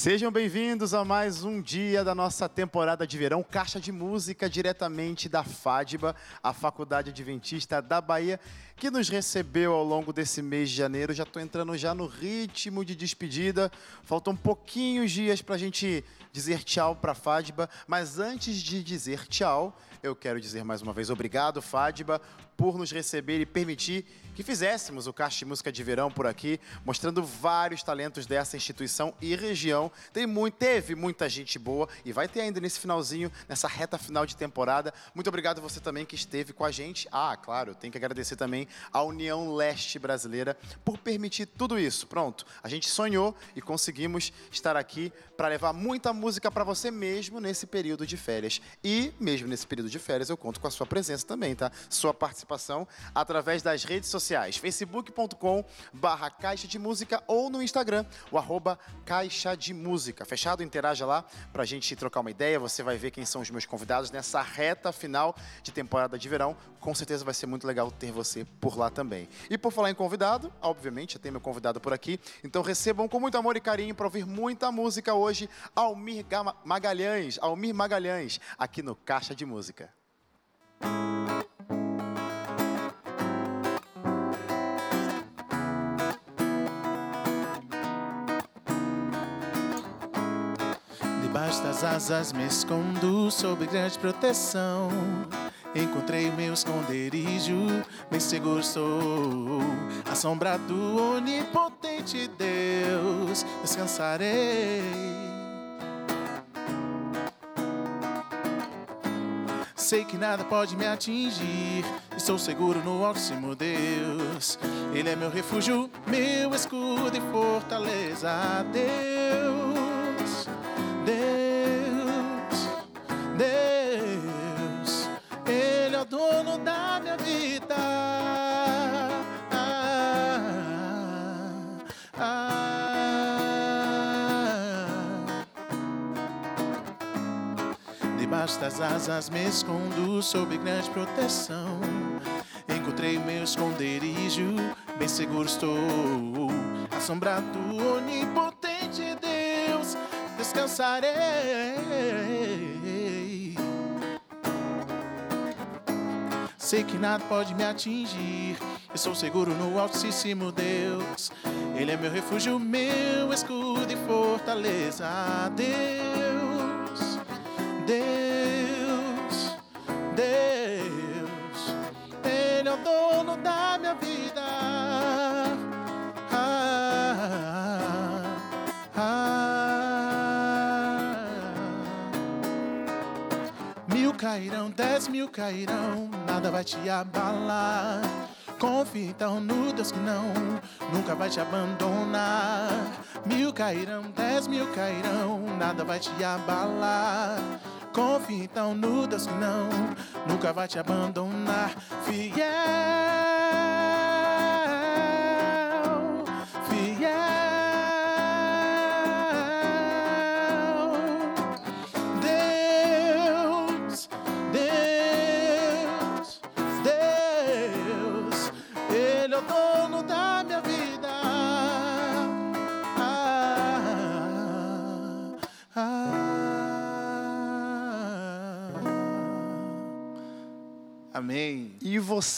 Sejam bem-vindos a mais um dia da nossa temporada de verão, caixa de música diretamente da FADBA, a Faculdade Adventista da Bahia, que nos recebeu ao longo desse mês de janeiro. Já estou entrando já no ritmo de despedida. Faltam pouquinhos dias para a gente dizer tchau para a FADBA, mas antes de dizer tchau, eu quero dizer mais uma vez obrigado, FADBA, por nos receber e permitir que fizéssemos o de Música de Verão por aqui, mostrando vários talentos dessa instituição e região. Tem muito, teve muita gente boa e vai ter ainda nesse finalzinho, nessa reta final de temporada. Muito obrigado você também que esteve com a gente. Ah, claro, tenho que agradecer também à União Leste Brasileira por permitir tudo isso. Pronto, a gente sonhou e conseguimos estar aqui para levar muita música para você mesmo nesse período de férias. E mesmo nesse período de férias eu conto com a sua presença também, tá? Sua participação através das redes sociais, facebook.com barra Caixa de Música ou no Instagram, o arroba Caixa de Música. Fechado? Interaja lá pra gente trocar uma ideia, você vai ver quem são os meus convidados nessa reta final de temporada de verão. Com certeza vai ser muito legal ter você por lá também. E por falar em convidado, obviamente, eu tenho meu convidado por aqui, então recebam com muito amor e carinho para ouvir muita música hoje, Almir Magalhães, Almir Magalhães, aqui no Caixa de Música. Das asas me escondo sob grande proteção. Encontrei meu esconderijo, bem seguro sou. A sombra do onipotente Deus, descansarei. Sei que nada pode me atingir, estou seguro no Altíssimo Deus. Ele é meu refúgio, meu escudo e fortaleza. Deus, Deus, Deus, Ele é o dono da minha vida. Ah, ah. Debaixo das asas me escondo sob grande proteção. Encontrei meu esconderijo, bem seguro estou. Assombrado do onipotente Deus, descansarei. Sei que nada pode me atingir. Eu sou seguro no Altíssimo Deus. Ele é meu refúgio, meu escudo e fortaleza. Deus, Deus, Deus. Ele é o dono da minha vida. Cairão, dez mil cairão, nada vai te abalar. Confie então no Deus que não, nunca vai te abandonar. Mil cairão, dez mil cairão, nada vai te abalar. Confie então no Deus que não, nunca vai te abandonar. Fiel.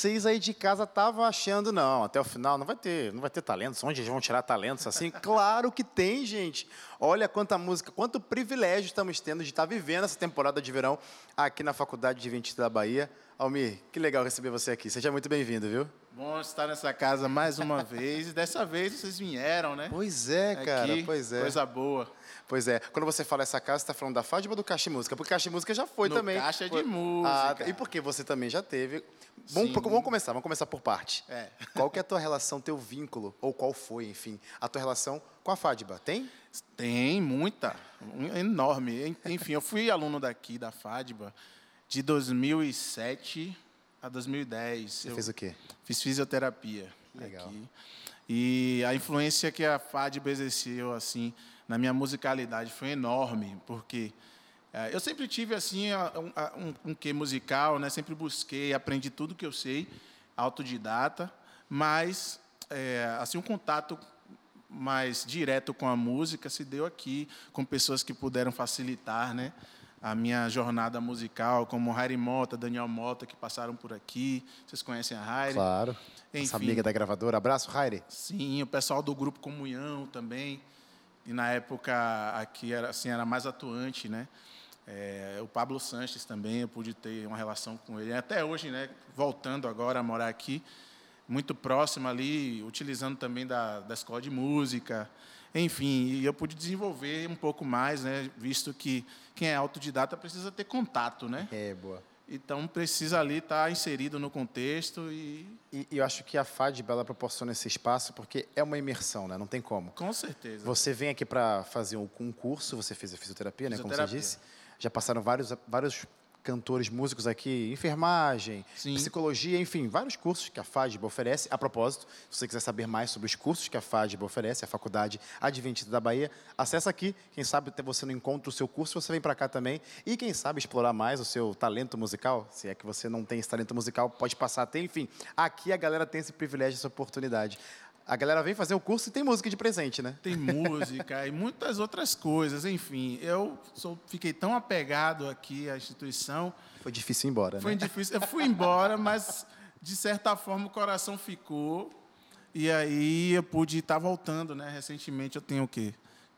Vocês aí de casa estavam achando, não, até o final não vai ter, não vai ter talentos, onde eles vão tirar talentos assim? claro que tem, gente. Olha quanta música, quanto privilégio estamos tendo de estar vivendo essa temporada de verão aqui na Faculdade de Adventista da Bahia. Almir, que legal receber você aqui. Seja muito bem-vindo, viu? Bom estar nessa casa mais uma vez. E dessa vez vocês vieram, né? Pois é, cara, Aqui, pois é. Coisa boa. Pois é. Quando você fala essa casa, você está falando da Fátima ou do Caixa de Música? Porque Caixa de Música já foi No também. Caixa de Música. Ah, e porque você também já teve. Vamos, vamos começar, vamos começar por parte. É. Qual que é a tua relação, teu vínculo, ou qual foi, enfim, a tua relação com a Fádiba? Tem? Tem muita, enorme. Enfim, eu fui aluno daqui da FADBA de 2007 a 2010. Você eu fez o quê? Fiz fisioterapia Legal. aqui. E a influência que a FADBA exerceu assim na minha musicalidade foi enorme, porque eh, eu sempre tive assim um, um, um quê musical, né? Sempre busquei, aprendi tudo que eu sei, autodidata, mas eh, assim um contato mais direto com a música se deu aqui, com pessoas que puderam facilitar, né? A minha jornada musical, como Harry Mota, Daniel Mota, que passaram por aqui. Vocês conhecem a Harry? Claro. Enfim, Essa amiga da gravadora. Abraço, Harry. Sim, o pessoal do grupo Comunhão também. E na época aqui era assim era mais atuante, né? É, o Pablo Sanches também, eu pude ter uma relação com ele. Até hoje, né, voltando agora a morar aqui, muito próximo ali, utilizando também da, da escola de música. Enfim, e eu pude desenvolver um pouco mais, né, visto que quem é autodidata precisa ter contato, né? É, boa. Então precisa ali estar inserido no contexto e... e... eu acho que a FADB ela proporciona esse espaço porque é uma imersão, né? Não tem como. Com certeza. Você vem aqui para fazer um curso, você fez a fisioterapia, fisioterapia, né? Como você disse. Já passaram vários, vários cantores, músicos aqui, enfermagem, Sim. psicologia, enfim, vários cursos que a FADB oferece. A propósito, se você quiser saber mais sobre os cursos que a FADB oferece, a Faculdade Adventista da Bahia, acessa aqui. Quem sabe até você não encontra o seu curso, você vem para cá também. E quem sabe explorar mais o seu talento musical, se é que você não tem esse talento musical, pode passar até, enfim. Aqui a galera tem esse privilégio, essa oportunidade. A galera vem fazer o curso e tem música de presente, né? Tem música e muitas outras coisas. Enfim, eu sou, fiquei tão apegado aqui à instituição. Foi difícil ir embora, Foi né? Foi difícil. Eu fui embora, mas de certa forma o coração ficou. E aí eu pude estar voltando, né? Recentemente eu tenho o quê?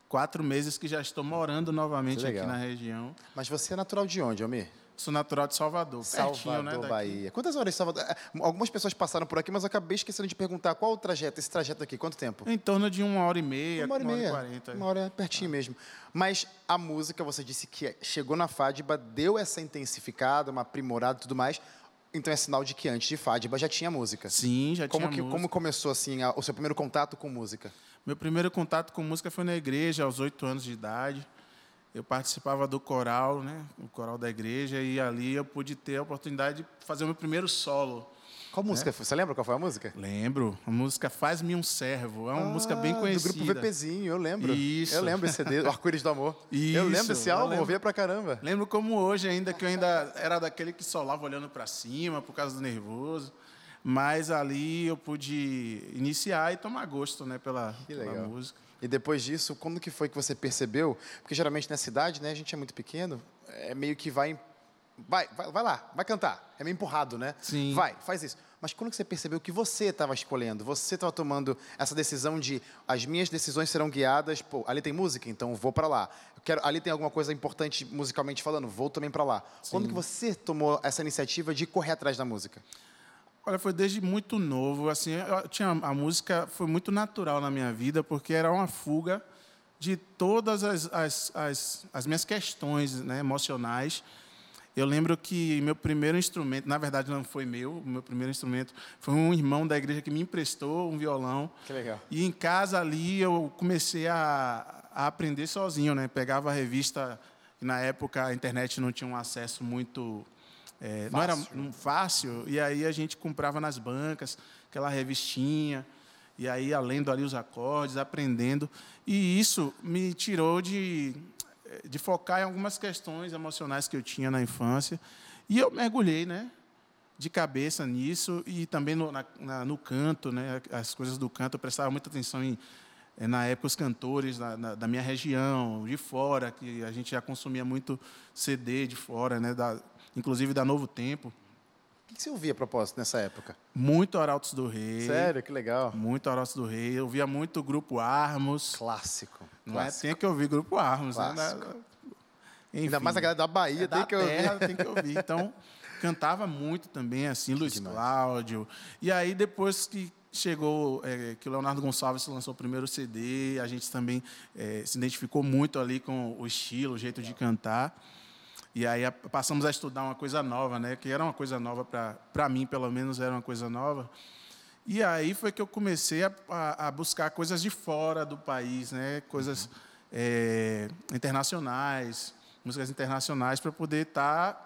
Quatro meses que já estou morando novamente aqui na região. Mas você é natural de onde, Almir? Sou natural de Salvador, Salvador, pertinho, né, Bahia. Quantas horas de Salvador? É, algumas pessoas passaram por aqui, mas eu acabei esquecendo de perguntar qual o trajeto, esse trajeto aqui, quanto tempo? Em torno de uma hora e meia, uma hora e meia, uma hora e quarenta. Uma hora pertinho ah. mesmo. Mas a música, você disse que chegou na Fadiba, deu essa intensificada, uma aprimorada e tudo mais. Então é sinal de que antes de Fadiba já tinha música. Sim, já como tinha que, música. Como começou assim a, o seu primeiro contato com música? Meu primeiro contato com música foi na igreja, aos oito anos de idade eu participava do coral, né, o coral da igreja, e ali eu pude ter a oportunidade de fazer o meu primeiro solo. Qual música foi? Você lembra qual foi a música? Lembro. A música Faz-me um Servo. É uma ah, música bem conhecida. Do grupo VPzinho, eu lembro. Isso. Eu lembro esse CD, o Arco-Íris do Amor. Isso. Eu lembro esse álbum, eu ouvia pra caramba. Lembro como hoje ainda, que eu ainda era daquele que solava olhando para cima por causa do nervoso. Mas ali eu pude iniciar e tomar gosto né, pela, pela música. E depois disso, quando que foi que você percebeu? Porque geralmente na cidade, né, a gente é muito pequeno, é meio que vai, vai, vai, vai lá, vai cantar. É meio empurrado, né? Sim. Vai, faz isso. Mas quando que você percebeu que você estava escolhendo, você estava tomando essa decisão de as minhas decisões serão guiadas, pô, ali tem música, então vou para lá. Eu quero, ali tem alguma coisa importante musicalmente falando, vou também para lá. Sim. Quando que você tomou essa iniciativa de correr atrás da música? Olha, foi desde muito novo. Assim, tinha a música foi muito natural na minha vida porque era uma fuga de todas as, as, as, as minhas questões né, emocionais. Eu lembro que meu primeiro instrumento, na verdade não foi meu, o meu primeiro instrumento foi um irmão da igreja que me emprestou um violão. Que legal. E em casa ali eu comecei a, a aprender sozinho, né? Pegava a revista, na época a internet não tinha um acesso muito é, não era um fácil, e aí a gente comprava nas bancas aquela revistinha, e aí lendo ali os acordes, aprendendo. E isso me tirou de, de focar em algumas questões emocionais que eu tinha na infância. E eu mergulhei né, de cabeça nisso, e também no, na, no canto, né, as coisas do canto, eu prestava muita atenção em é, na época os cantores da, da, da, minha região, de fora, que a gente já consumia muito CD de fora, né, da, inclusive da Novo Tempo. O que você ouvia a propósito nessa época? Muito Arautos do Rei. Sério, que legal. Muito Arautos do Rei. Eu ouvia muito Grupo Armos. Clássico. Não clássico. é? Tem que ouvir Grupo Armos. Né? Enfim, Ainda mais a galera da Bahia é tem da que terra, ouvir. tem que ouvir. Então, cantava muito também, assim, Luiz Demais. Cláudio. E aí, depois que chegou, é, que o Leonardo Gonçalves lançou o primeiro CD, a gente também é, se identificou muito ali com o estilo, o jeito de cantar. E aí passamos a estudar uma coisa nova, né? Que era uma coisa nova para mim, pelo menos era uma coisa nova. E aí foi que eu comecei a, a, a buscar coisas de fora do país, né? Coisas é, internacionais, músicas internacionais para poder estar tá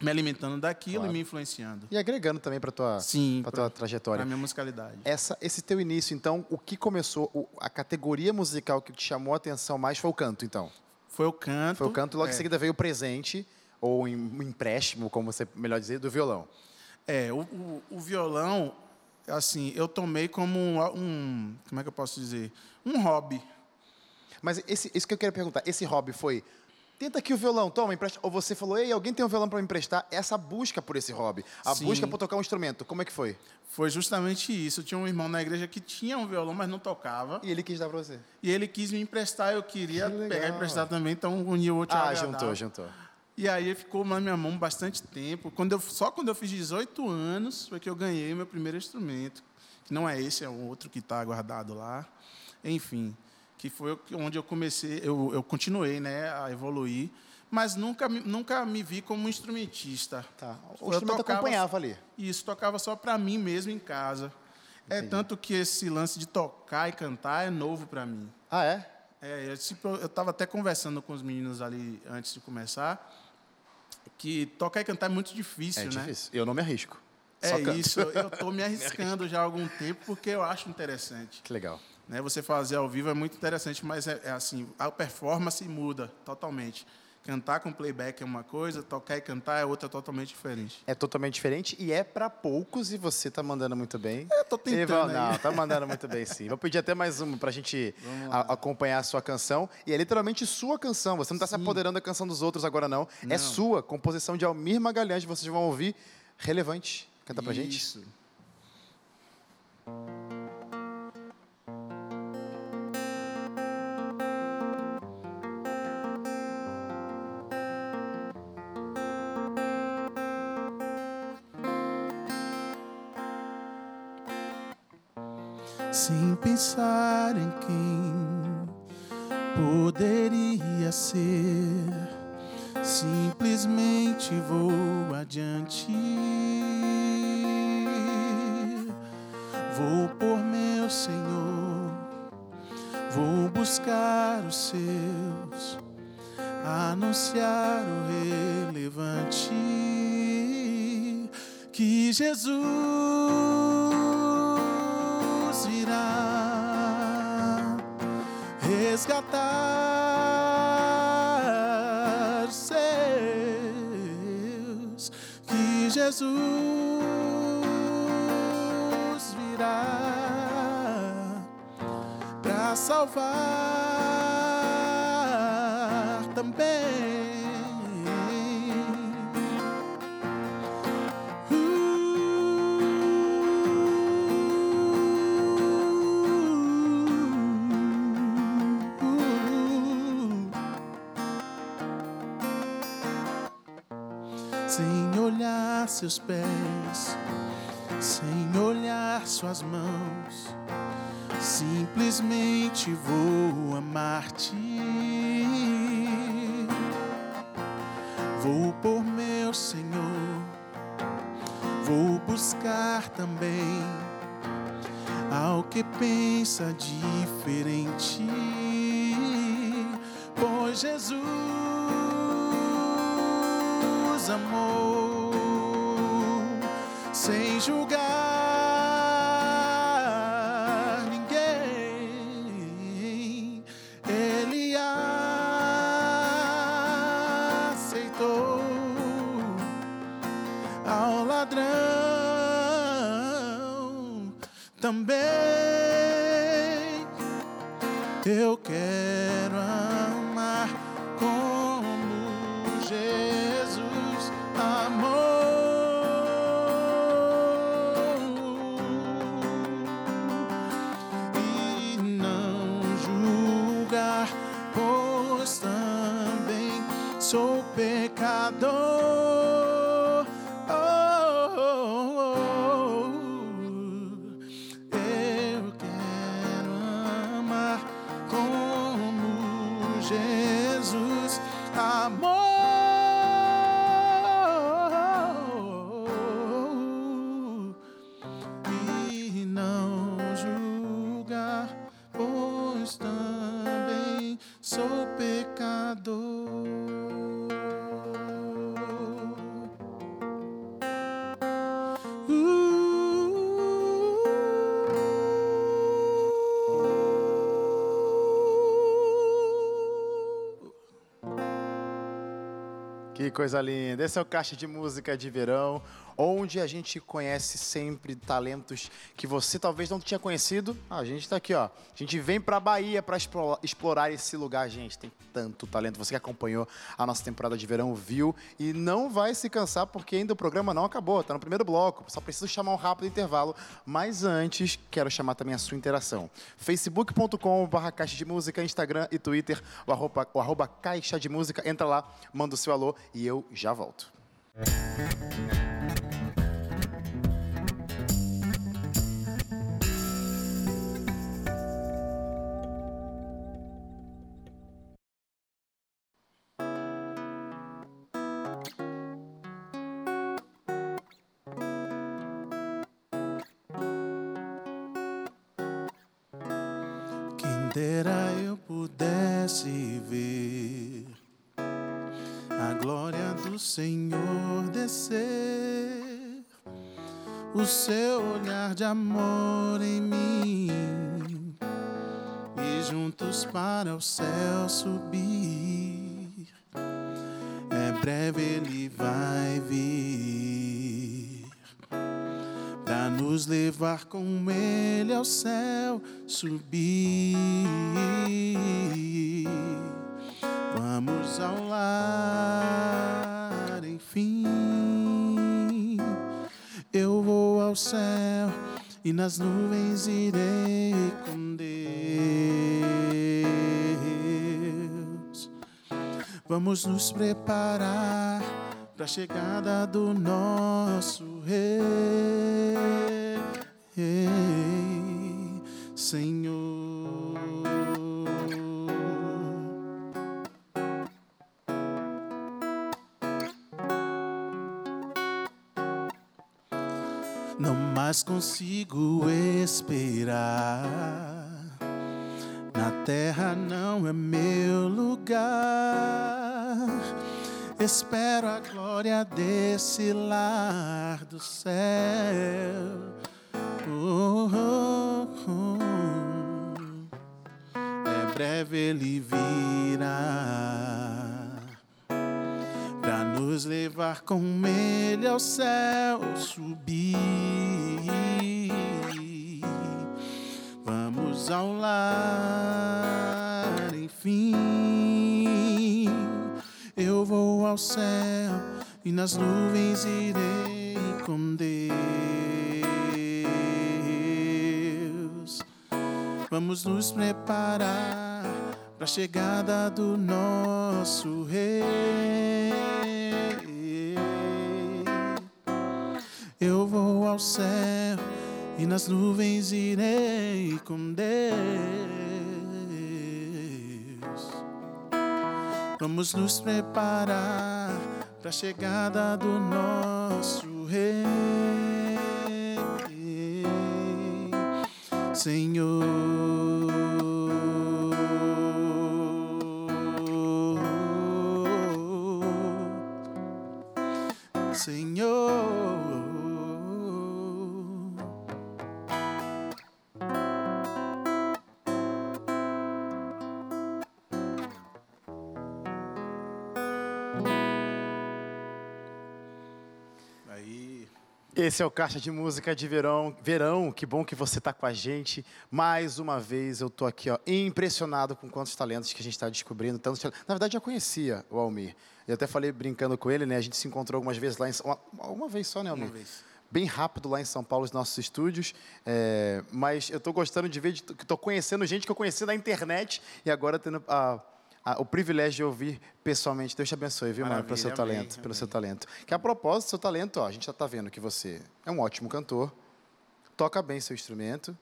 me alimentando daquilo claro. e me influenciando. E agregando também para tua Sim, para tua trajetória. Para minha musicalidade. Essa esse teu início, então, o que começou, a categoria musical que te chamou a atenção mais foi o canto, então? Foi o canto. Foi o canto, logo é. em seguida veio o presente, ou um empréstimo, como você melhor dizer, do violão. É, o, o, o violão, assim, eu tomei como um, um- como é que eu posso dizer? Um hobby. Mas esse, isso que eu quero perguntar, esse hobby foi. Tenta aqui o violão, toma, empresta. Ou você falou, ei, alguém tem um violão para me emprestar? Essa busca por esse hobby, a Sim. busca por tocar um instrumento, como é que foi? Foi justamente isso. Eu tinha um irmão na igreja que tinha um violão, mas não tocava. E ele quis dar para você? E ele quis me emprestar, eu queria Que pegar e emprestar também, então uniu o ao Ah, juntou, juntou. E aí ficou na minha mão bastante tempo. Quando eu, só quando eu fiz 18 anos foi que eu ganhei meu primeiro instrumento. Que não é esse, é o outro que está guardado lá. Enfim, que foi onde eu comecei, eu, eu continuei né, a evoluir, mas nunca, me- nunca me vi como um instrumentista. Tá. O Eu instrumento tocava- acompanhava ali. Isso tocava só para mim mesmo em casa. É tanto que esse lance de tocar e cantar é novo para mim. Ah, é? É, eu tipo, eu estava até conversando com os meninos ali antes de começar, que tocar e cantar é muito difícil, É né? difícil. Eu não me arrisco. É isso, eu estou me arriscando já há algum tempo porque eu acho interessante. Que legal. Né? Você fazer ao vivo é muito interessante, mas é, é assim, a performance muda totalmente. Cantar com playback é uma coisa, tocar e cantar é outra totalmente diferente. É totalmente diferente e é para poucos e você tá mandando muito bem. Eu tô tentando Eval- aí. Não, tá mandando muito bem sim. Vou pedir até mais uma pra gente a- acompanhar a sua canção. E é literalmente sua canção. Você não tá se apoderando da canção dos outros agora, não. É Não. sua, composição de Almir Magalhães. Vocês vão ouvir. Relevante. Canta pra gente. Isso. Sem pensar em quem poderia ser, simplesmente vou adiante. Vou por meu Senhor, vou buscar os seus, anunciar o relevante. Que Jesus resgatar seus, que Jesus virá para salvar também. Seus pés, sem olhar suas mãos, simplesmente vou amar-te. Vou por meu Senhor, vou buscar também ao que pensa diferente, pois Jesus amou sem julgar ninguém. Ele aceitou ao ladrão também. Eu quero Jesus amou coisa linda. Esse é o Caixa de Música de Verão. Onde a gente conhece sempre talentos que você talvez não tinha conhecido. Ah, a gente está aqui, ó. A gente vem para a Bahia para explorar esse lugar, gente. Tem tanto talento. Você que acompanhou a nossa temporada de verão viu e não vai se cansar porque ainda o programa não acabou. Tá no primeiro bloco. Só preciso chamar um rápido intervalo. Mas antes, quero chamar também a sua interação. facebook.com/barra caixa de música, Instagram e Twitter, o arroba, o arroba caixa de música. Entra lá, manda o seu alô e eu já volto. Quem do Senhor descer, o seu olhar de amor em mim e juntos para o céu subir. É breve ele vai vir para nos levar com ele ao céu subir. Vamos ao lar, céu e nas nuvens irei com Deus. Vamos nos preparar para a chegada do nosso Rei, Senhor. Mais consigo esperar. Na terra não é meu lugar. Espero a glória desse lar do céu. Oh, oh, oh. É breve ele virá para nos levar com ele ao céu subir. Vamos ao lar, enfim. Eu vou ao céu e nas nuvens irei com Deus. Vamos nos preparar para a chegada do nosso Rei. Eu vou ao céu e nas nuvens irei com Deus. Vamos nos preparar para a chegada do nosso Rei, Senhor. Esse é o Caixa de Música de Verão. Verão, que bom que você está com a gente. Mais uma vez eu estou aqui ó, impressionado com quantos talentos que a gente está descobrindo. Tantos. Na verdade, eu já conhecia o Almir. Eu até falei brincando com ele, né? A gente se encontrou algumas vezes lá em São uma, uma vez só, né, Almir? uma vez. Bem rápido lá em São Paulo, os nossos estúdios. É, mas eu estou gostando de ver estou conhecendo gente que eu conheci na internet e agora tendo a- a- o privilégio de ouvir pessoalmente. Deus te abençoe, viu, mano, pelo seu amém, talento, pelo amém. seu talento. Que a propósito, seu talento, ó, a gente já está vendo que você é um ótimo cantor, toca bem seu instrumento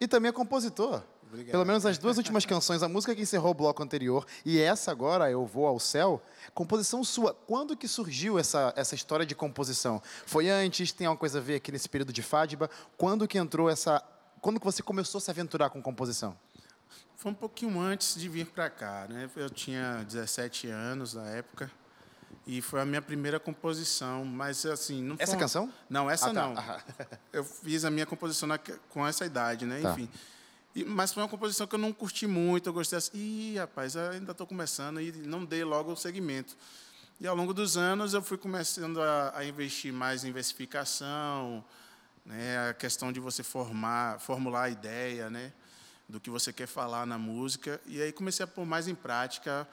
e também é compositor. Obrigado. Pelo menos as duas últimas canções, a música que encerrou o bloco anterior e essa agora, Eu Vou ao Céu, composição sua. Quando que surgiu essa, essa história de composição? Foi antes? Tem alguma coisa a ver aqui nesse período de Fádiba? Quando que entrou essa... Quando que você começou a se aventurar com composição? Foi um pouquinho antes de vir para cá, né? Eu tinha 17 anos na época e foi a minha primeira composição, mas assim, não foi Essa uma- canção? Não, essa Ah, tá. não. Ah. Eu fiz a minha composição na- com essa idade, né? Tá. Enfim. E- mas foi uma composição que eu não curti muito, eu gostei assim, ih, rapaz, ainda estou começando e não dei logo o segmento. E ao longo dos anos eu fui começando a, a investir mais em versificação, né, a questão de você formar, formular a ideia, né, do que você quer falar na música. E aí comecei a pôr mais em prática.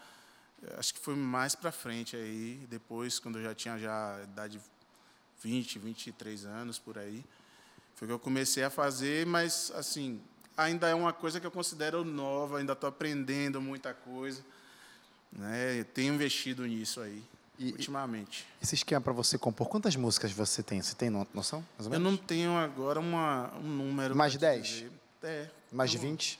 Acho que foi mais para frente aí, depois quando eu já tinha já idade 20, 23 anos por aí, foi que eu comecei a fazer, mas assim, ainda é uma coisa que eu considero nova, ainda estou aprendendo muita coisa. Né? Eu tenho investido nisso aí. E, ultimamente. Esse esquema para você compor, quantas músicas você tem? Você tem noção? Eu não tenho agora uma, um número. Mais de 10? Dizer. É. Mais de 20?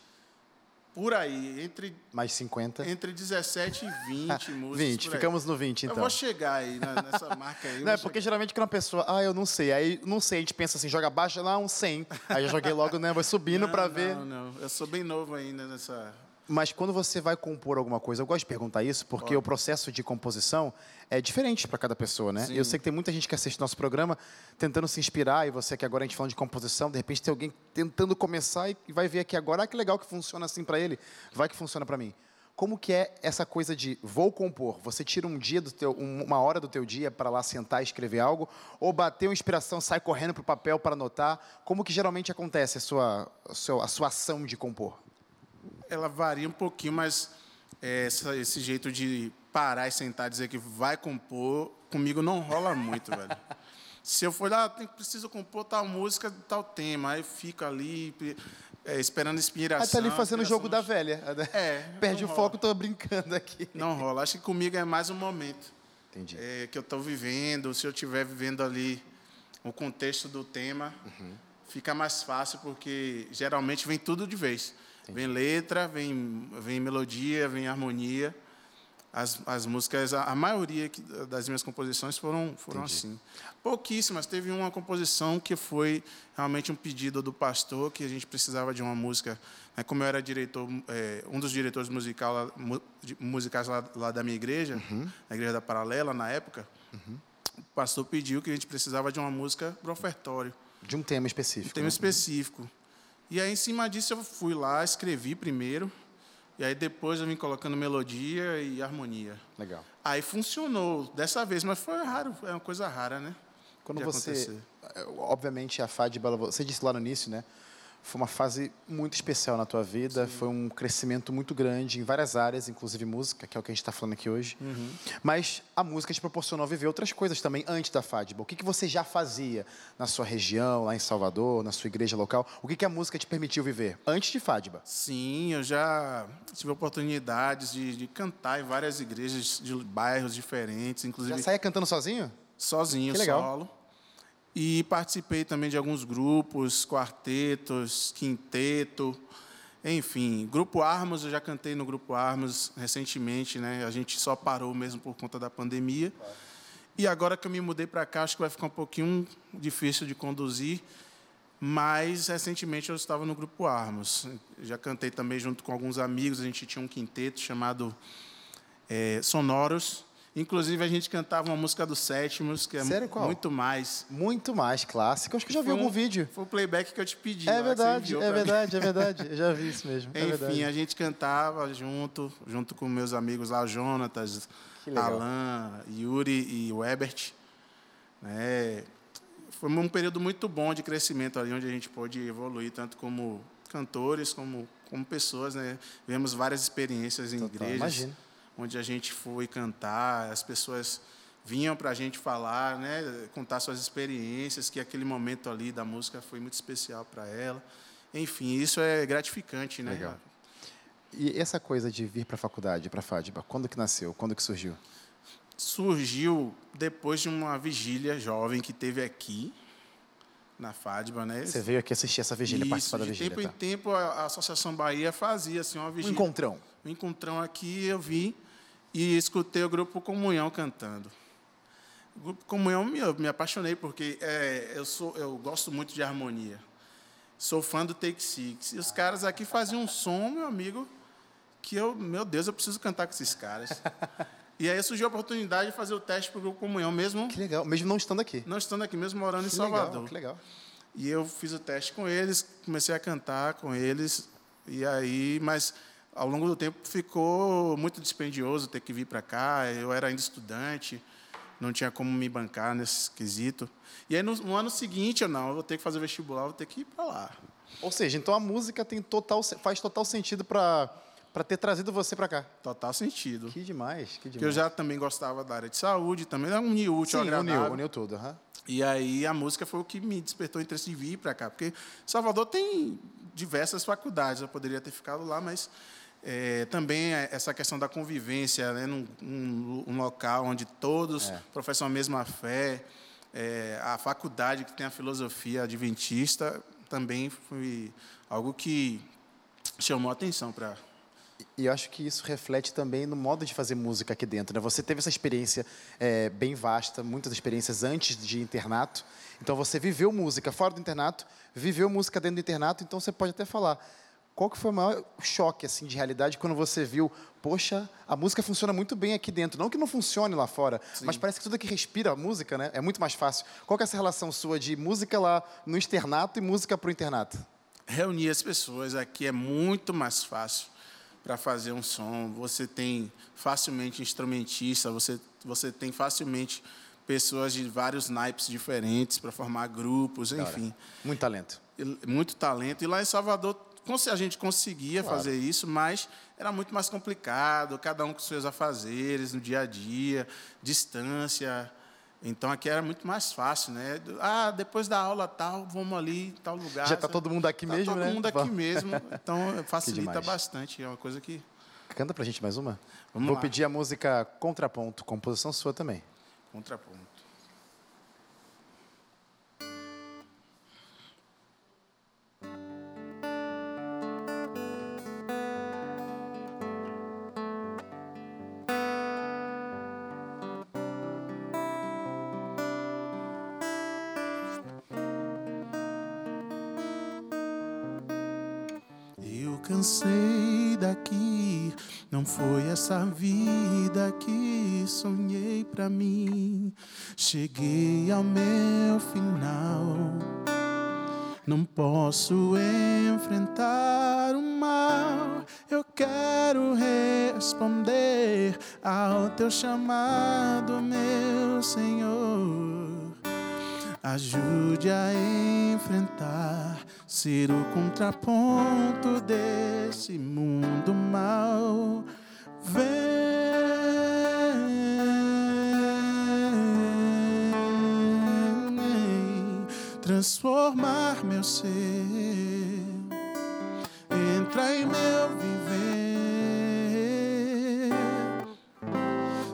Por aí, entre. Mais 50? Entre 17 e 20 músicas. 20, ficamos no 20, então. Eu vou chegar aí nessa marca aí. Não, é porque chegar. geralmente quando uma pessoa, ah, eu não sei, aí não sei, a gente pensa assim, joga abaixo, lá um 100. Aí eu joguei logo, né, vai subindo para ver. Não, não, eu sou bem novo ainda nessa mas quando você vai compor alguma coisa, eu gosto de perguntar isso, porque o processo de composição é diferente para cada pessoa, né? Sim. Eu sei que tem muita gente que assiste nosso programa tentando se inspirar, e você que agora a gente falando de composição, de repente tem alguém tentando começar e vai ver aqui agora, ah, que legal que funciona assim para ele, vai que funciona para mim. Como que é essa coisa de vou compor? Você tira um dia do teu, uma hora do teu dia para lá sentar e escrever algo, ou bateu inspiração, sai correndo para o papel para anotar? Como que geralmente acontece a sua, a sua ação de compor? Ela varia um pouquinho, mas é, essa, esse jeito de parar e sentar e dizer que vai compor, comigo não rola muito, velho. Se eu for lá, ah, preciso compor tal música, tal tema, aí fico ali é, esperando inspiração. Aí tá ali fazendo o jogo da velha. É. Perde o foco, tô brincando aqui. Não rola. Acho que comigo é mais um momento. Entendi. É, que eu estou vivendo, se eu estiver vivendo ali o contexto do tema, uhum. fica mais fácil, porque geralmente vem tudo de vez. Entendi. Vem letra, vem, vem melodia, vem harmonia. As, as músicas, a, a maioria das minhas composições foram, foram assim. Pouquíssimas. Teve uma composição que foi realmente um pedido do pastor, que a gente precisava de uma música. Né, como eu era diretor, é, um dos diretores musical, musicais lá, lá da minha igreja, uhum. na Igreja da Paralela, na época, uhum. o pastor pediu que a gente precisava de uma música para ofertório. De um tema específico. Um tema né? específico. E aí, em cima disso, eu fui lá, escrevi primeiro, e aí depois eu vim colocando melodia e harmonia. Legal. Aí funcionou dessa vez, mas foi raro, é uma coisa rara, né? Quando você, acontecer. obviamente a Fadba, você disse lá no início, né? Foi uma fase muito especial na tua vida, Sim. foi um crescimento muito grande em várias áreas, inclusive música, que é o que a gente está falando aqui hoje. Uhum. Mas a música te proporcionou viver outras coisas também antes da FADBA. O que, que você já fazia na sua região, lá em Salvador, na sua igreja local? O que, que a música te permitiu viver antes de FADBA? Sim, eu já tive oportunidades de, de cantar em várias igrejas de bairros diferentes, inclusive. Já saía cantando sozinho? Sozinho, que legal. solo. E participei também de alguns grupos, quartetos, quinteto, enfim. Grupo Armos, eu já cantei no Grupo Armos recentemente, né? A gente só parou mesmo por conta da pandemia. E agora que eu me mudei para cá, acho que vai ficar um pouquinho difícil de conduzir, mas recentemente eu estava no Grupo Armos. Já cantei também junto com alguns amigos, a gente tinha um quinteto chamado é, Sonoros, Inclusive, a gente cantava uma música dos sétimos, que é Sério, qual? muito mais. Muito mais clássico. Acho que eu já vi algum vídeo. Foi o playback que eu te pedi. É verdade, é verdade, é verdade. Eu já vi isso mesmo. É Enfim, a gente cantava junto, junto com meus amigos lá, Jonatas, Alan, Yuri e o Ebert. É, foi um período muito bom de crescimento ali, onde a gente pôde evoluir, tanto como cantores, como, como pessoas. Né? Vivemos várias experiências em Total, igrejas. Imagina onde a gente foi cantar, as pessoas vinham para a gente falar, né, contar suas experiências, que aquele momento ali da música foi muito especial para ela. Enfim, isso é gratificante, né? Legal. E essa coisa de vir para a faculdade, para a FADBA, quando que nasceu? Quando que surgiu? Surgiu depois de uma vigília jovem que teve aqui, na FADBA, né? Você veio aqui assistir essa vigília, Isso, participar da vigília, de tempo tá? em tempo, a Associação Bahia fazia assim, uma vigília. Um encontrão. Um encontrão aqui, eu vim e escutei o grupo Comunhão cantando. O grupo Comunhão me, me apaixonei porque é, eu sou eu gosto muito de harmonia. Sou fã do Take Six. E os caras aqui faziam um som, meu amigo, que eu, meu Deus, eu preciso cantar com esses caras. E aí surgiu a oportunidade de fazer o teste para o Grupo Comunhão mesmo. Que legal, mesmo não estando aqui. Não estando aqui, mesmo morando que em Salvador. Legal, que legal. E eu fiz o teste com eles, comecei a cantar com eles. E aí, mas ao longo do tempo ficou muito dispendioso ter que vir para cá. Eu era ainda estudante, não tinha como me bancar nesse quesito. E aí no, no ano seguinte eu não, eu vou ter que fazer vestibular, vou ter que ir para lá. Ou seja, então a música tem total, faz total sentido para para ter trazido você para cá. Total sentido. Que demais, que demais. Porque eu já também gostava da área de saúde, também era um útil, Sim, agradável. Uniu, uniu tudo, uhum. E aí a música foi o que me despertou o interesse de vir para cá, porque Salvador tem diversas faculdades, eu poderia ter ficado lá, mas é, também essa questão da convivência, né, num, um, um local onde todos é. professam a mesma fé, é, a faculdade que tem a filosofia adventista, também foi algo que chamou a atenção para e eu acho que isso reflete também no modo de fazer música aqui dentro. Né? Você teve essa experiência é, bem vasta, muitas experiências antes de internato. Então você viveu música fora do internato, viveu música dentro do internato. Então você pode até falar qual que foi o maior choque assim de realidade quando você viu, poxa, a música funciona muito bem aqui dentro. Não que não funcione lá fora, Sim. mas parece que tudo que respira a música, né, é muito mais fácil. Qual que é essa relação sua de música lá no externato e música para o internato? Reunir as pessoas aqui é muito mais fácil para fazer um som. Você tem facilmente instrumentista, você, você tem facilmente pessoas de vários naipes diferentes para formar grupos, enfim. Muito talento. Muito talento. E lá em Salvador, a gente conseguia claro. fazer isso, mas era muito mais complicado, cada um com seus afazeres no dia a dia, distância. Então aqui era muito mais fácil, né? Ah, depois da aula tal, vamos ali, tal lugar. Já está todo mundo aqui tá mesmo, todo né? Todo mundo aqui mesmo. Então facilita bastante. É uma coisa que. Canta pra gente mais uma? Vamos Vou lá. pedir a música Contraponto, composição sua também. Contraponto. Essa vida que sonhei pra mim. Cheguei ao meu final. Não posso enfrentar o mal. Eu quero responder ao teu chamado, meu Senhor. Ajude a enfrentar, ser o contraponto desse mundo mal. Vem transformar meu ser, entra em meu viver.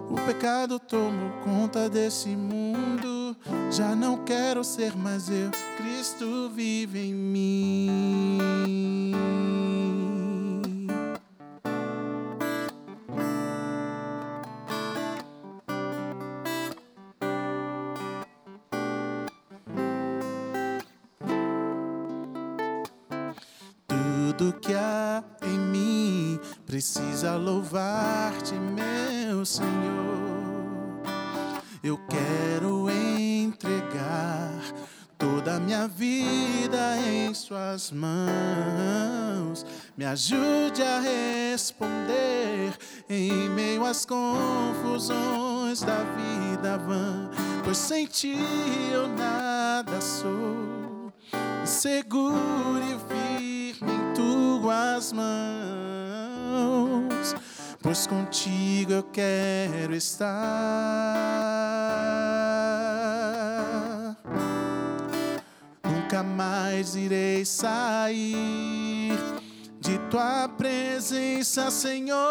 O pecado tomou conta desse mundo já não quero ser mais eu, Cristo vive em mim. Em mim precisa louvar-te, meu Senhor. Eu quero entregar toda a minha vida em Suas mãos. Me ajude a responder em meio às confusões da vida vã, pois sem Ti eu nada sou. Segure em Tuas mãos pois contigo eu quero estar. Nunca mais irei sair de tua presença, Senhor.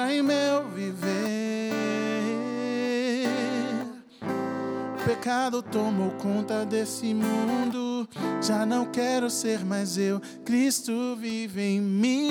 Em meu viver. O pecado tomou conta desse mundo. Já não quero ser mais eu. Cristo vive em mim.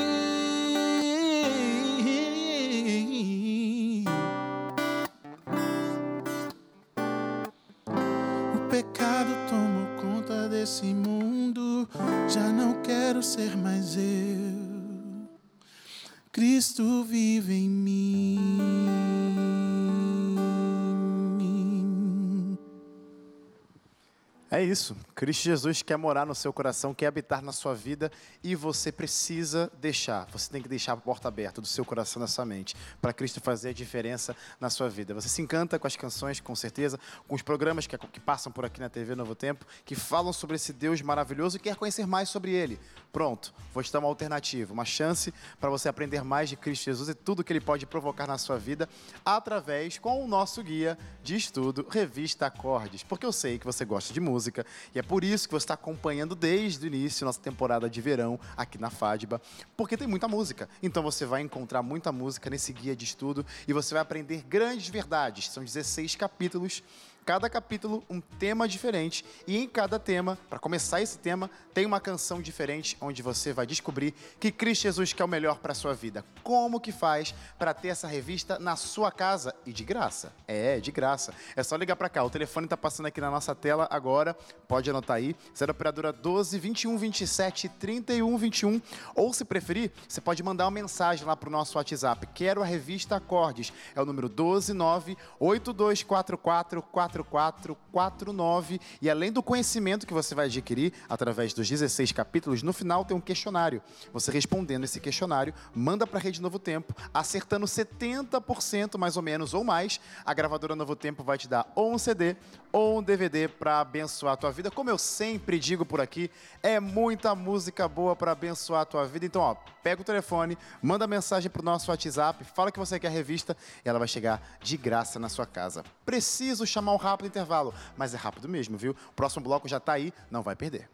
É isso. Cristo Jesus quer morar no seu coração, quer habitar na sua vida e você precisa deixar. Você tem que deixar a porta aberta do seu coração, da sua mente, para Cristo fazer a diferença na sua vida. Você se encanta com as canções, com certeza, com os programas que, que passam por aqui na TV Novo Tempo, que falam sobre esse Deus maravilhoso e quer conhecer mais sobre ele. Pronto, vou te dar uma alternativa, uma chance para você aprender mais de Cristo Jesus e tudo que ele pode provocar na sua vida através com o nosso guia de estudo, Revista Acordes. Porque eu sei que você gosta de música e é por isso que você está acompanhando desde o início nossa temporada de verão aqui na FADBA, porque tem muita música. Então você vai encontrar muita música nesse guia de estudo e você vai aprender grandes verdades. São 16 capítulos cada capítulo um tema diferente e em cada tema, para começar esse tema, tem uma canção diferente onde você vai descobrir que Cristo Jesus quer o melhor para sua vida. Como que faz para ter essa revista na sua casa e de graça? É, de graça. É só ligar para cá. O telefone está passando aqui na nossa tela agora. Pode anotar aí. 0 operadora 12 21 27 31 21 ou se preferir, você pode mandar uma mensagem lá para o nosso WhatsApp. Quero a revista Acordes. É o número 129 8244 4449. E além do conhecimento que você vai adquirir através dos 16 capítulos, no final tem um questionário. Você respondendo esse questionário, manda para a Rede Novo Tempo, acertando 70% mais ou menos ou mais, a gravadora Novo Tempo vai te dar ou um CD ou um DVD para abençoar a tua vida. Como eu sempre digo por aqui, é muita música boa para abençoar a tua vida. Então, ó, pega o telefone, manda mensagem para o nosso WhatsApp, fala que você quer a revista e ela vai chegar de graça na sua casa. Preciso chamar um rápido intervalo, mas é rápido mesmo, viu? O próximo bloco já está aí, não vai perder.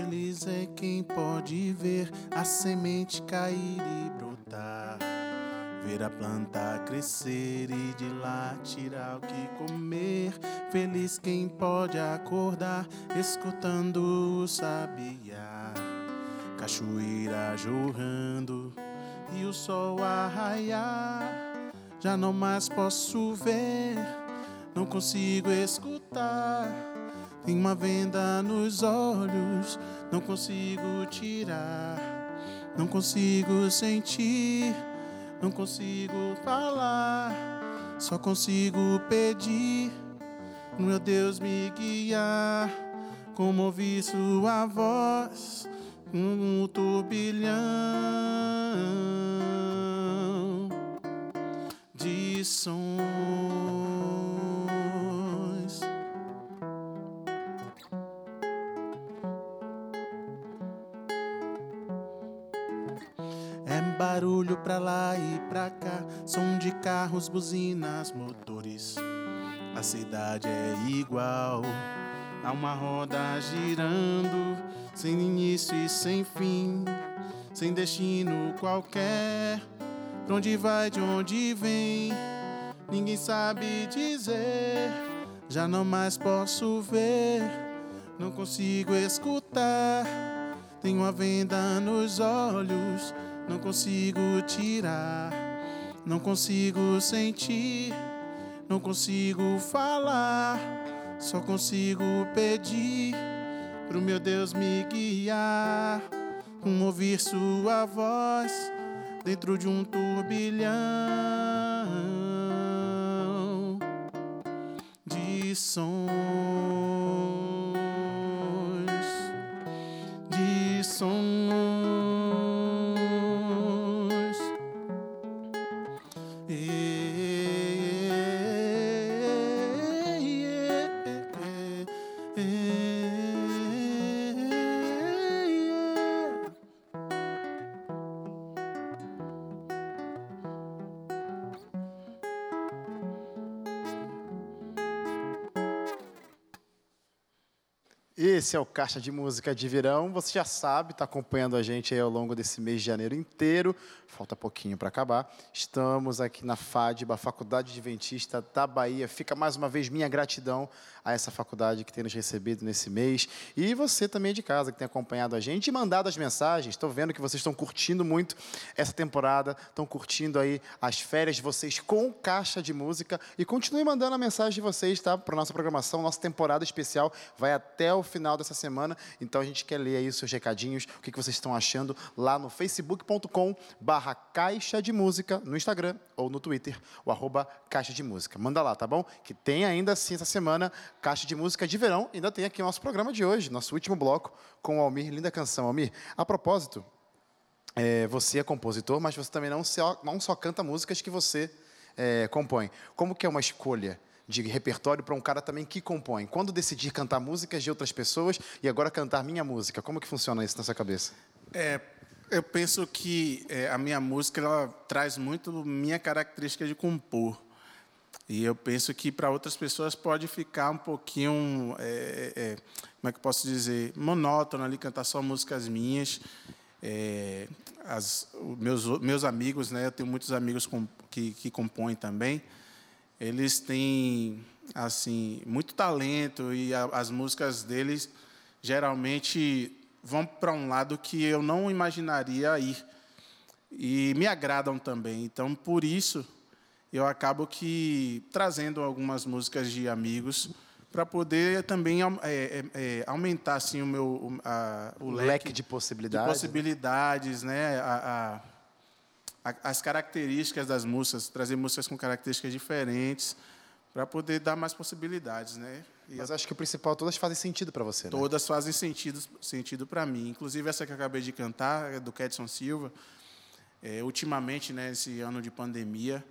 Feliz é quem pode ver a semente cair e brotar. Ver a planta crescer e de lá tirar o que comer. Feliz quem pode acordar escutando o sabiá. Cachoeira jorrando e o sol a raiar. Já não mais posso ver, não consigo escutar. Tem uma venda nos olhos, não consigo tirar, não consigo sentir, não consigo falar, só consigo pedir, meu Deus me guiar, como ouvir sua voz, um turbilhão carros, buzinas, motores. A cidade é igual a uma roda girando, sem início e sem fim, sem destino qualquer. Pra onde vai, de onde vem, ninguém sabe dizer. Já não mais posso ver, não consigo escutar. Tenho a venda nos olhos, não consigo tirar, não consigo sentir, não consigo falar, só consigo pedir pro meu Deus me guiar, um ouvir sua voz dentro de um turbilhão de sons, de sons. Esse é o Caixa de Música de Verão. Você já sabe, está acompanhando a gente ao longo desse mês de janeiro inteiro. Falta pouquinho para acabar. Estamos aqui na FADBA, Faculdade Adventista da Bahia. Fica mais uma vez minha gratidão a essa faculdade que tem nos recebido nesse mês. E você também de casa que tem acompanhado a gente e mandado as mensagens. Estou vendo que vocês estão curtindo muito essa temporada, estão curtindo aí as férias de vocês com Caixa de Música. E continue mandando a mensagem de vocês, tá? Para nossa programação, nossa temporada especial vai até o final dessa semana. Então a gente quer ler aí os seus recadinhos, o que, vocês estão achando lá no facebook.com barra Caixa de Música, no Instagram ou no Twitter, o arroba Caixa de Música. Manda lá, tá bom? Que tem ainda assim essa semana Caixa de Música de Verão. Ainda tem aqui o nosso programa de hoje, nosso último bloco com o Almir. Linda canção, Almir. A propósito, é, você é compositor, mas você também não só, não só canta músicas que você é, compõe. Como que é uma escolha de repertório para um cara também que compõe? Quando decidir cantar músicas de outras pessoas e agora cantar minha música? Como que funciona isso na sua cabeça? É, eu penso que é, a minha música ela traz muito minha característica de compor. E eu penso que para outras pessoas pode ficar um pouquinho, é, é, como é que eu posso dizer, monótono ali, cantar só músicas minhas. É, as, meus, meus amigos, né, eu tenho muitos amigos com, que, que compõem também, eles têm assim muito talento e a, as músicas deles geralmente vão para um lado que eu não imaginaria ir e me agradam também. Então, por isso, eu acabo que trazendo algumas músicas de amigos para poder também é, é, é, aumentar assim o meu a, o, leque, leque, de possibilidades, de possibilidades, né? A, a, as características das músicas, trazer músicas com características diferentes para poder dar mais possibilidades, né? E Mas acho que o principal todas fazem sentido para você, né? Todas fazem sentido sentido para mim. Inclusive essa que eu acabei de cantar é do Kedson Silva. É, ultimamente, né, esse ano de pandemia,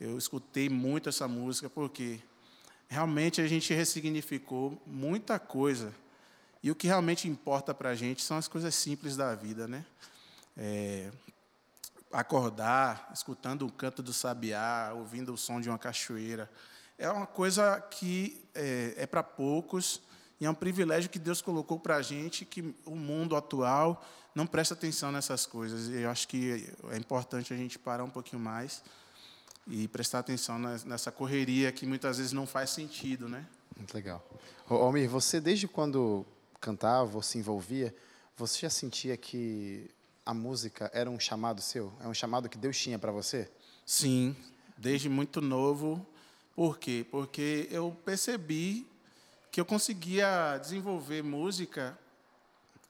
eu escutei muito essa música porque realmente a gente ressignificou muita coisa. E o que realmente importa para a gente são as coisas simples da vida, né? É, acordar, escutando o canto do sabiá, ouvindo o som de uma cachoeira, é uma coisa que é, é para poucos e é um privilégio que Deus colocou para a gente, que o mundo atual não presta atenção nessas coisas. Eu acho que é importante a gente parar um pouquinho mais e prestar atenção nessa correria que muitas vezes não faz sentido, né? Muito legal. Almir, você desde quando cantava ou se envolvia, você já sentia que a música era um chamado seu? É um chamado que Deus tinha para você? Sim, desde muito novo. Por quê? Porque eu percebi que eu conseguia desenvolver música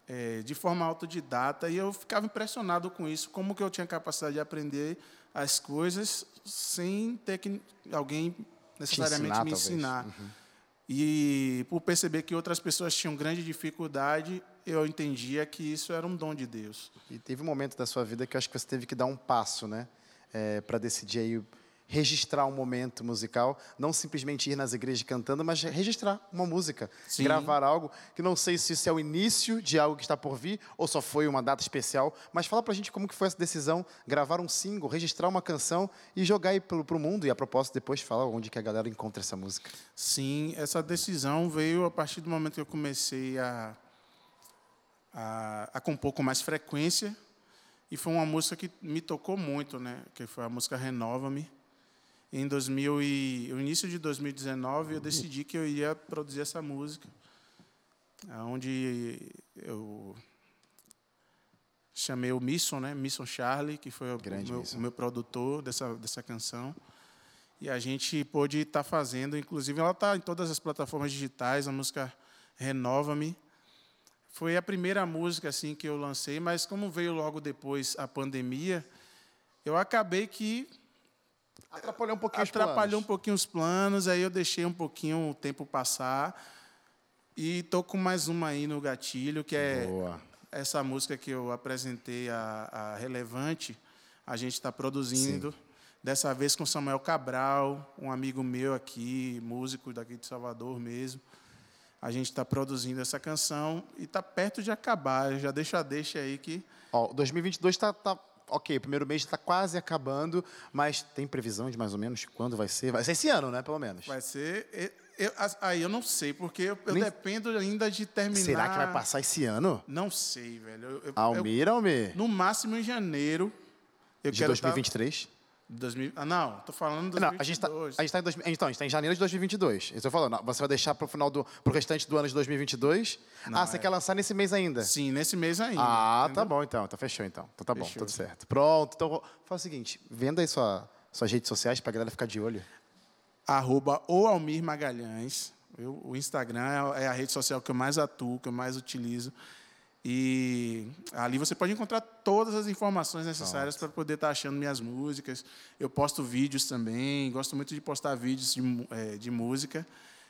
é, de forma autodidata e eu ficava impressionado com isso, como que eu tinha capacidade de aprender as coisas sem ter que alguém necessariamente ensinar, me ensinar. Uhum. E por perceber que outras pessoas tinham grande dificuldade, eu entendia que isso era um dom de Deus. E teve um momento da sua vida que eu acho que você teve que dar um passo, né, é, para decidir aí registrar um momento musical, não simplesmente ir nas igrejas cantando, mas registrar uma música, Sim. gravar algo, que não sei se isso é o início de algo que está por vir ou só foi uma data especial, mas fala pra gente como que foi essa decisão, gravar um single, registrar uma canção e jogar aí pro, pro mundo e a propósito depois fala onde que a galera encontra essa música. Sim, essa decisão veio a partir do momento que eu comecei a a, a compor com mais frequência. E foi uma música que me tocou muito, né? Que foi a música Renova-me. Em 2000 e no início de 2019 eu decidi que eu ia produzir essa música, onde eu chamei o Misson, né, Misson Charlie, que foi o meu, o meu, produtor dessa dessa canção, e a gente pôde estar tá fazendo, inclusive ela está em todas as plataformas digitais, a música Renova-me. Foi a primeira música assim que eu lancei, mas como veio logo depois a pandemia, eu acabei que Atrapalhou um pouquinho Atrapalhou os planos. um pouquinho os planos, aí eu deixei um pouquinho o tempo passar. E tô com mais uma aí no gatilho, que é Boa. essa música que eu apresentei, a, a Relevante. A gente está produzindo. Sim. Dessa vez com Samuel Cabral, um amigo meu aqui, músico daqui de Salvador mesmo. A gente está produzindo essa canção e está perto de acabar. Eu já deixa deixa aí que. Ó, 2022 está tá ok, o primeiro mês está quase acabando, mas tem previsão de mais ou menos quando vai ser? Vai ser esse ano, né, pelo menos. Vai ser. Eu, aí eu não sei, porque eu, eu Nem... dependo ainda de terminar. Será que vai passar esse ano? Não sei, velho. Eu, Almir, Almir. No máximo em janeiro. Eu de 2023? 2000, ah, não, tô falando de 2022. Não, a gente tá, gente tá em dois, então, a gente tá em janeiro de 2022. Estou falando, você vai deixar para o final do pro restante do ano de 2022? Não, ah, você é... quer lançar nesse mês ainda? Sim, nesse mês ainda. Ah, tá entendeu? tá bom então. Então fechou então. Então tá bom, tudo certo. Pronto. Então, faz o seguinte, venda aí sua, suas redes sociais para a galera ficar de olho. Arroba o Almir Magalhães. Eu, o Instagram é, é a rede social que eu mais atuo, que eu mais utilizo. E ali você pode encontrar todas as informações necessárias para poder estar tá achando minhas músicas. Eu posto vídeos também, gosto muito de postar vídeos de, é, de música.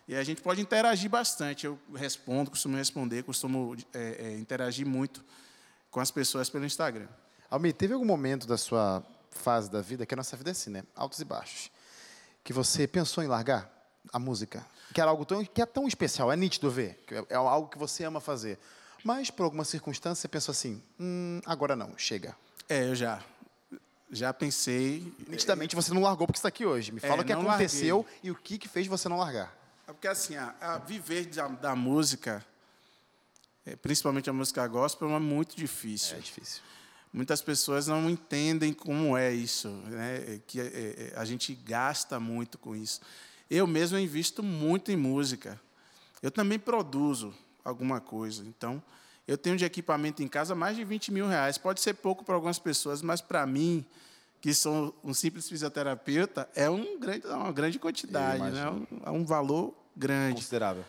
E a gente pode interagir bastante. Eu respondo, costumo responder, costumo é, é, interagir muito com as pessoas pelo Instagram. Almir, teve algum momento da sua fase da vida, que a nossa vida é assim, né? Altos e baixos, que você pensou em largar a música? Que era algo tão, que é tão especial, é nítido ver, é, é algo que você ama fazer. Mas, por alguma circunstância, você pensou assim: hum, agora não, chega. É, eu já. Já pensei. Nitidamente você não largou porque está aqui hoje. Me é, fala é, o que aconteceu larguei. e o que, que fez você não largar. É porque, assim, a, a viver da, da música, é, principalmente a música gospel, é muito difícil. É difícil. Muitas pessoas não entendem como é isso, né? que é, a gente gasta muito com isso. Eu mesmo invisto muito em música. Eu também produzo alguma coisa. Então, eu tenho de equipamento em casa mais de 20 mil reais. Pode ser pouco para algumas pessoas, mas para mim, que sou um simples fisioterapeuta, é um grande, uma grande quantidade, né? é um valor grande. Considerável.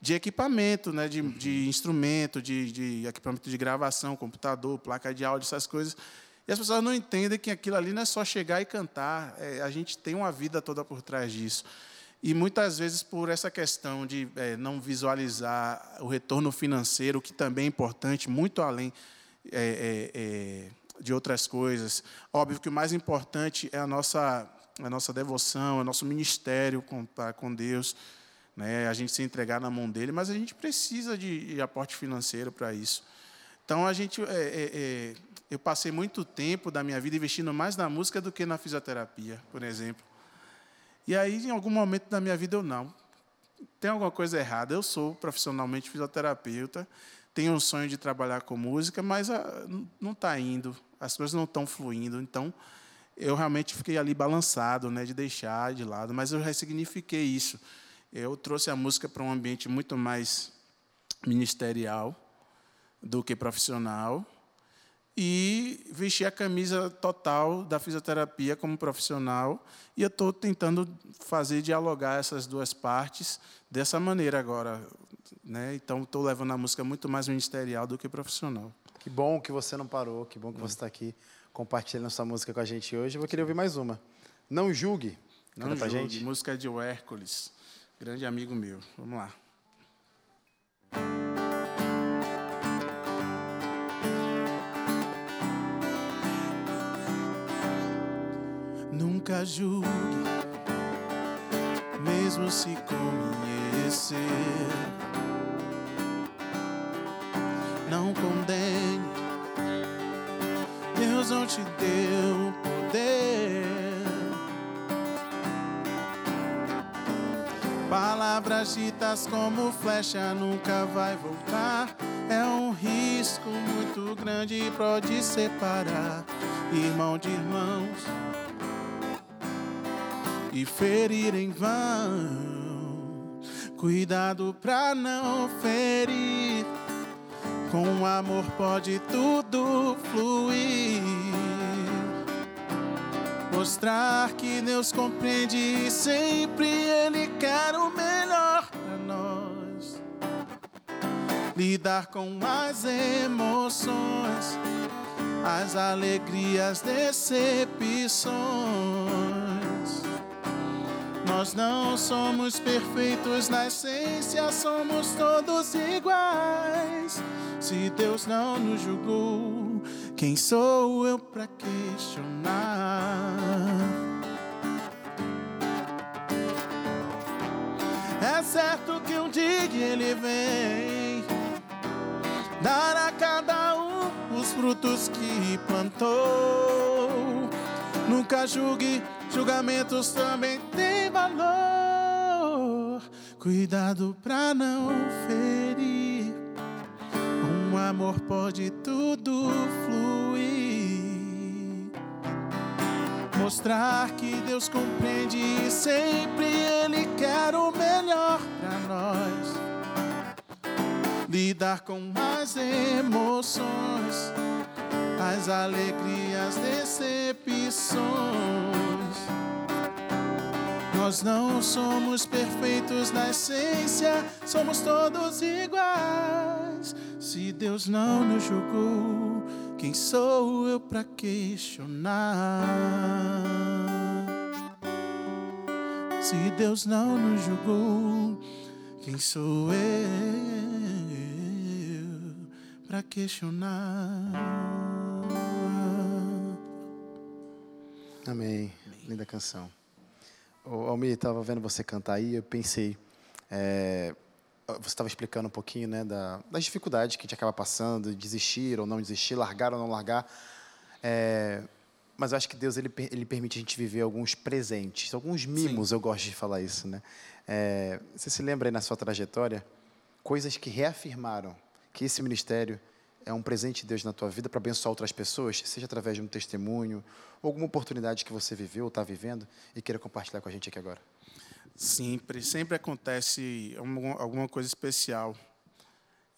De equipamento, né? de, de instrumento, de, de equipamento de gravação, computador, placa de áudio, essas coisas. E as pessoas não entendem que aquilo ali não é só chegar e cantar. É, a gente tem uma vida toda por trás disso. E muitas vezes, por essa questão de é, não visualizar o retorno financeiro, que também é importante, muito além é, é, é, de outras coisas. Óbvio que o mais importante é a nossa, a nossa devoção, é o nosso ministério com, com Deus, né? a gente se entregar na mão dele, mas a gente precisa de, de aporte financeiro para isso. Então, a gente, é, eu passei muito tempo da minha vida investindo mais na música do que na fisioterapia, por exemplo. E aí, em algum momento da minha vida, eu não. Tem alguma coisa errada. Eu sou profissionalmente fisioterapeuta, tenho um sonho de trabalhar com música, mas ah, não está indo, as coisas não estão fluindo. Então, eu realmente fiquei ali balançado, né, de deixar de lado, mas eu ressignifiquei isso. Eu trouxe a música para um ambiente muito mais ministerial do que profissional e vesti a camisa total da fisioterapia como profissional e eu estou tentando fazer dialogar essas duas partes dessa maneira agora, né? Então estou levando a música muito mais ministerial do que profissional. Que bom que você não parou, que bom que você está aqui compartilhando sua música com a gente hoje. Eu vou querer ouvir mais uma. Não julgue. Não Canta julgue. Gente. Música de Hércules, grande amigo meu. Vamos lá. Nunca julgue, mesmo se conhecer. Não condene, Deus não te deu poder. Palavras ditas como flecha nunca vai voltar. É um risco muito grande, pode separar irmão de irmãos e ferir em vão. Cuidado pra não ferir. Com amor pode tudo fluir. Mostrar que Deus compreende e sempre Ele quer o melhor para nós. Lidar com as emoções, as alegrias, decepções nós não somos perfeitos na essência, somos todos iguais. Se Deus não nos julgou, quem sou eu para questionar? É certo que um dia ele vem dar a cada um os frutos que plantou Nunca julgue, julgamentos também têm valor. Cuidado pra não ferir. Um amor pode tudo fluir. Mostrar que Deus compreende e sempre Ele quer o melhor pra nós. Lidar com as emoções, as alegrias, decepções. Nós não somos perfeitos na essência, somos todos iguais. Se Deus não nos julgou, quem sou eu para questionar? Se Deus não nos julgou, quem sou eu para questionar? Amém. Linda canção. Ô, Almir, estava vendo você cantar aí, eu pensei. é, você estava explicando um pouquinho né, da, das dificuldades que a gente acaba passando, de desistir ou não desistir, largar ou não largar. É, mas eu acho que Deus ele, ele permite a gente viver alguns presentes, alguns mimos, eu gosto de falar isso. Né? É, você se lembra aí na sua trajetória coisas que reafirmaram que esse ministério é um presente de Deus na tua vida para abençoar outras pessoas, seja através de um testemunho, ou alguma oportunidade que você viveu ou está vivendo e queira compartilhar com a gente aqui agora. Sempre, sempre acontece alguma coisa especial.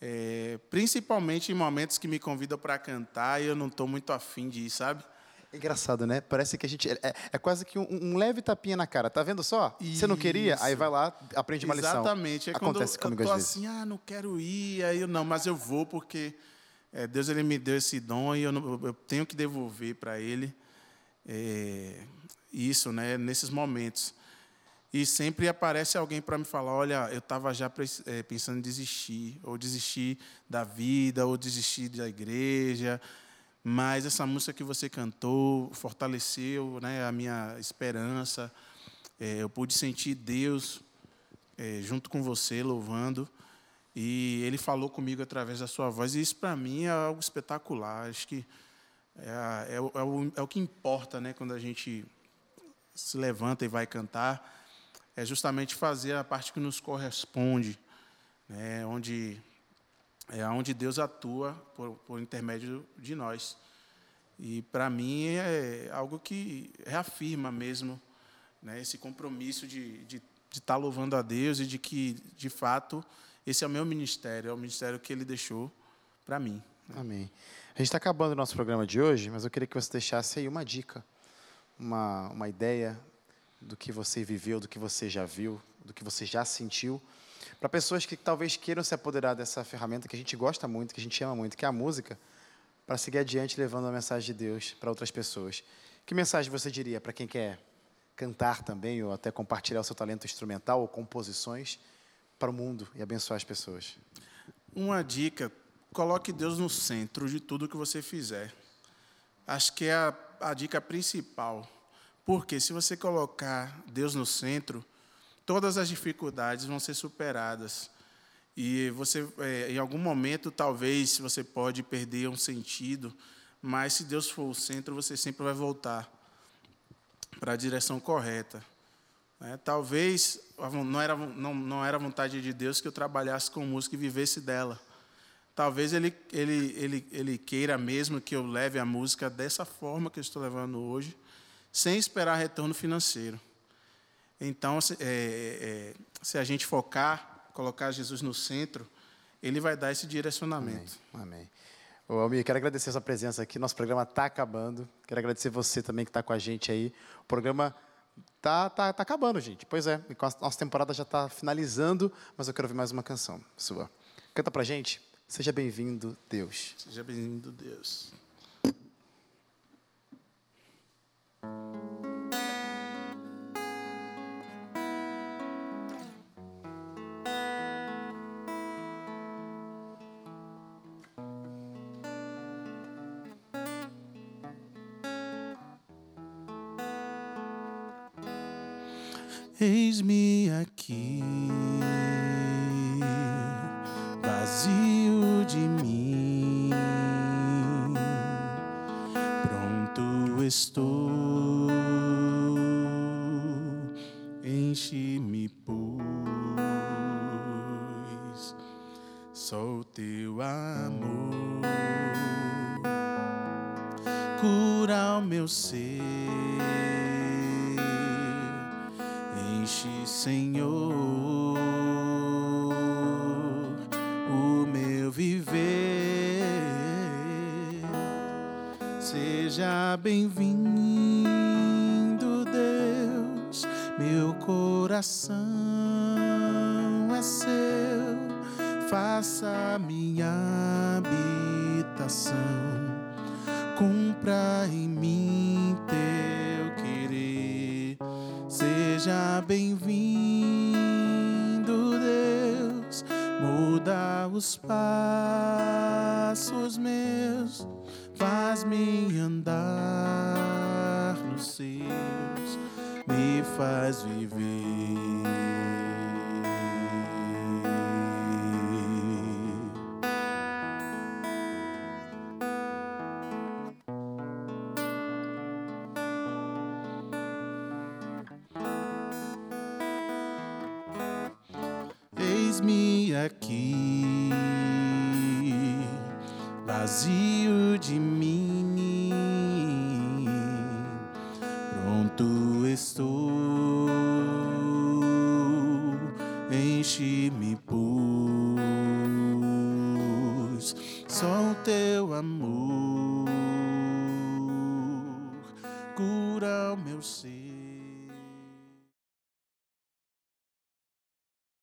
É, principalmente em momentos que me convidam para cantar e eu não estou muito afim de ir, sabe? É engraçado, né? Parece que a gente. É, é quase que um, um leve tapinha na cara. Tá vendo só? Você não queria? Aí Isso. vai lá, aprende uma lição. Exatamente. É Acontece quando comigo eu tô às vezes. assim, ah, não quero ir, aí eu não, mas eu vou porque é, Deus ele me deu esse dom e eu, não- eu tenho que devolver para Ele é, isso, né? Nesses momentos. E sempre aparece alguém para me falar, olha, eu estava já é, pensando em desistir, ou desistir da vida, ou desistir da igreja, mas essa música que você cantou fortaleceu né, a minha esperança. É, eu pude sentir Deus é, junto com você, louvando. E ele falou comigo através da sua voz, e isso para mim é algo espetacular. Acho que é, é é o- é o que importa né, quando a gente se levanta e vai cantar, é justamente fazer a parte que nos corresponde, né, onde é onde Deus atua por, por intermédio de nós. E para mim é algo que reafirma mesmo né, esse compromisso de estar de, de tá louvando a Deus e de que, de fato, esse é o meu ministério, é o ministério que Ele deixou para mim. Amém. A gente está acabando o nosso programa de hoje, mas eu queria que você deixasse aí uma dica, uma, uma ideia do que você viveu, do que você já viu, do que você já sentiu, para pessoas que talvez queiram se apoderar dessa ferramenta que a gente gosta muito, que a gente ama muito, que é a música, para seguir adiante levando a mensagem de Deus para outras pessoas. Que mensagem você diria para quem quer cantar também, ou até compartilhar o seu talento instrumental ou composições para o mundo e abençoar as pessoas? Uma dica: coloque Deus no centro de tudo que você fizer. Acho que é a, a dica principal. Porque se você colocar Deus no centro, todas as dificuldades vão ser superadas. E você, é, em algum momento, talvez você pode perder um sentido, mas se Deus for o centro, você sempre vai voltar para a direção correta. Né? Talvez não era, não, não era vontade de Deus que eu trabalhasse com música e vivesse dela. Talvez ele, ele, ele, ele queira mesmo que eu leve a música dessa forma que eu estou levando hoje, sem esperar retorno financeiro. Então, se, é, é, se a gente focar, colocar Jesus no centro, ele vai dar esse direcionamento. Amém. Ô, Almir, quero agradecer a sua presença aqui. Nosso programa está acabando. Quero agradecer você também que está com a gente aí. O programa tá, tá, tá acabando, gente. Pois é, nossa temporada já está finalizando, mas eu quero ouvir mais uma canção sua. Canta pra gente. Seja bem-vindo, Deus. Seja bem-vindo, Deus. Eis-me aqui, vazio de mim, pronto estou, enche-me, pois só o teu amor cura o meu ser. Enche, Senhor, o meu viver. Seja bem-vindo, Deus, meu coração é seu. Faça minha habitação, cumpra em mim bem-vindo, Deus, muda os passos meus, faz-me andar nos seus, me faz viver.